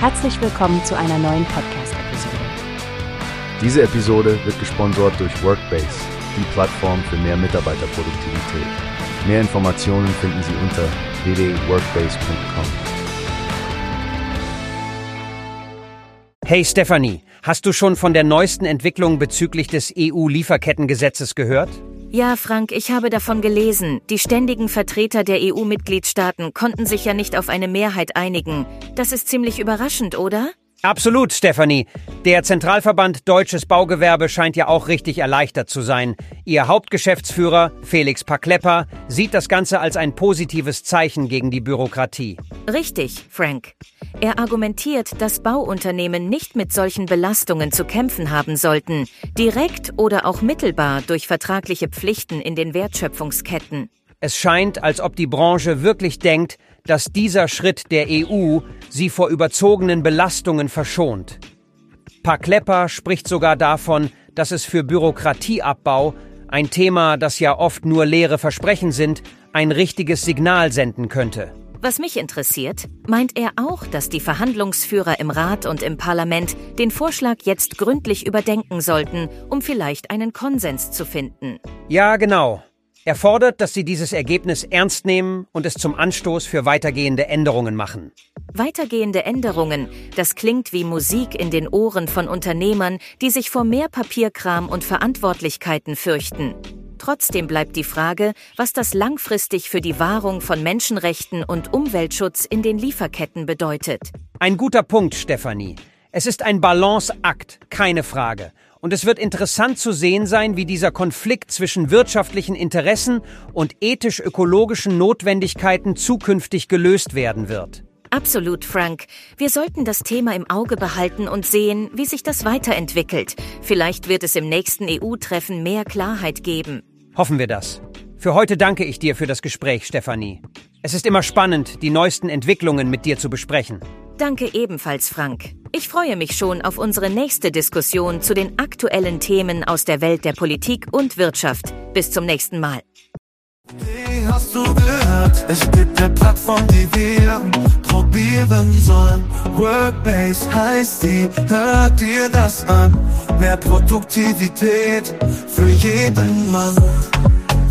Herzlich willkommen zu einer neuen Podcast-Episode. Diese Episode wird gesponsert durch Workbase, die Plattform für mehr Mitarbeiterproduktivität. Mehr Informationen finden Sie unter www.workbase.com. Hey Stephanie, hast du schon von der neuesten Entwicklung bezüglich des EU-Lieferkettengesetzes gehört? Ja, Frank, ich habe davon gelesen. Die ständigen Vertreter der EU-Mitgliedstaaten konnten sich ja nicht auf eine Mehrheit einigen. Das ist ziemlich überraschend, oder? Absolut, Stephanie. Der Zentralverband Deutsches Baugewerbe scheint ja auch richtig erleichtert zu sein. Ihr Hauptgeschäftsführer, Felix Paklepper, sieht das Ganze als ein positives Zeichen gegen die Bürokratie. Richtig, Frank. Er argumentiert, dass Bauunternehmen nicht mit solchen Belastungen zu kämpfen haben sollten, direkt oder auch mittelbar durch vertragliche Pflichten in den Wertschöpfungsketten. Es scheint, als ob die Branche wirklich denkt, dass dieser Schritt der EU sie vor überzogenen Belastungen verschont. Paklepper spricht sogar davon, dass es für Bürokratieabbau, ein Thema, das ja oft nur leere Versprechen sind, ein richtiges Signal senden könnte. Was mich interessiert, meint er auch, dass die Verhandlungsführer im Rat und im Parlament den Vorschlag jetzt gründlich überdenken sollten, um vielleicht einen Konsens zu finden. Ja, genau. Er fordert, dass sie dieses Ergebnis ernst nehmen und es zum Anstoß für weitergehende Änderungen machen. Weitergehende Änderungen, das klingt wie Musik in den Ohren von Unternehmern, die sich vor mehr Papierkram und Verantwortlichkeiten fürchten. Trotzdem bleibt die Frage, was das langfristig für die Wahrung von Menschenrechten und Umweltschutz in den Lieferketten bedeutet. Ein guter Punkt, Stefanie. Es ist ein Balanceakt, keine Frage. Und es wird interessant zu sehen sein, wie dieser Konflikt zwischen wirtschaftlichen Interessen und ethisch-ökologischen Notwendigkeiten zukünftig gelöst werden wird. Absolut, Frank. Wir sollten das Thema im Auge behalten und sehen, wie sich das weiterentwickelt. Vielleicht wird es im nächsten EU-Treffen mehr Klarheit geben. Hoffen wir das. Für heute danke ich dir für das Gespräch, Stefanie. Es ist immer spannend, die neuesten Entwicklungen mit dir zu besprechen. Danke ebenfalls, Frank. Ich freue mich schon auf unsere nächste Diskussion zu den aktuellen Themen aus der Welt der Politik und Wirtschaft. Bis zum nächsten Mal. Wie hast du gehört? Es gibt eine Plattform, die wir probieren sollen. Workbase heißt die, hört dir das an. Mehr Produktivität für jeden Mann.